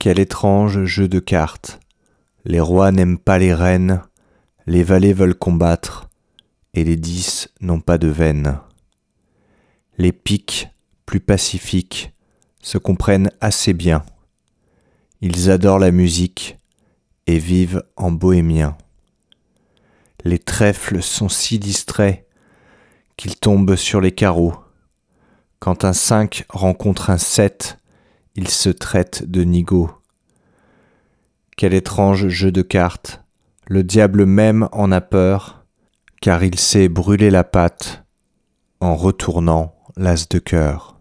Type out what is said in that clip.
Quel étrange jeu de cartes. Les rois n'aiment pas les reines, les valets veulent combattre, et les dix n'ont pas de veine. Les piques, plus pacifiques, se comprennent assez bien. Ils adorent la musique et vivent en bohémiens. Les trèfles sont si distraits qu'ils tombent sur les carreaux. Quand un 5 rencontre un 7, ils se traitent de nigo. Quel étrange jeu de cartes. Le diable même en a peur, car il sait brûler la patte en retournant l'as de cœur.